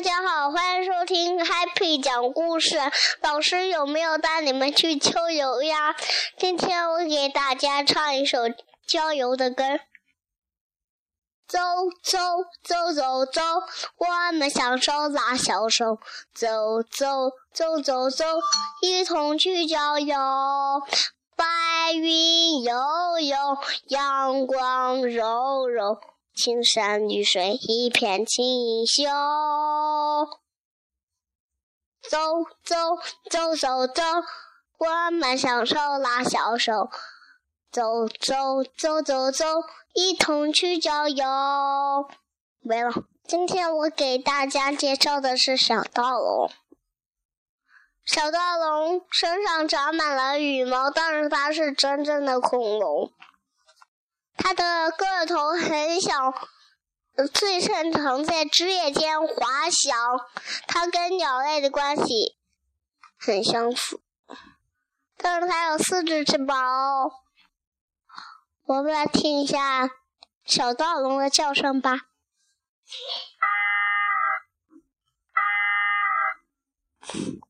大家好，欢迎收听 Happy 讲故事。老师有没有带你们去秋游呀？今天我给大家唱一首郊游的歌。走走走走走，我们小手拉小手。走走走走走，一同去郊游。白云悠悠，阳光柔柔。青山绿水一片清秀，走走走走走，我们相手拉小手，走走走走走，一同去郊游。没了。今天我给大家介绍的是小盗龙。小盗龙身上长满了羽毛，但是它是真正的恐龙。它的个头很小，最擅长在枝叶间滑翔。它跟鸟类的关系很相似，但是它有四只翅膀哦。我们来听一下小盗龙的叫声吧。嗯，喂。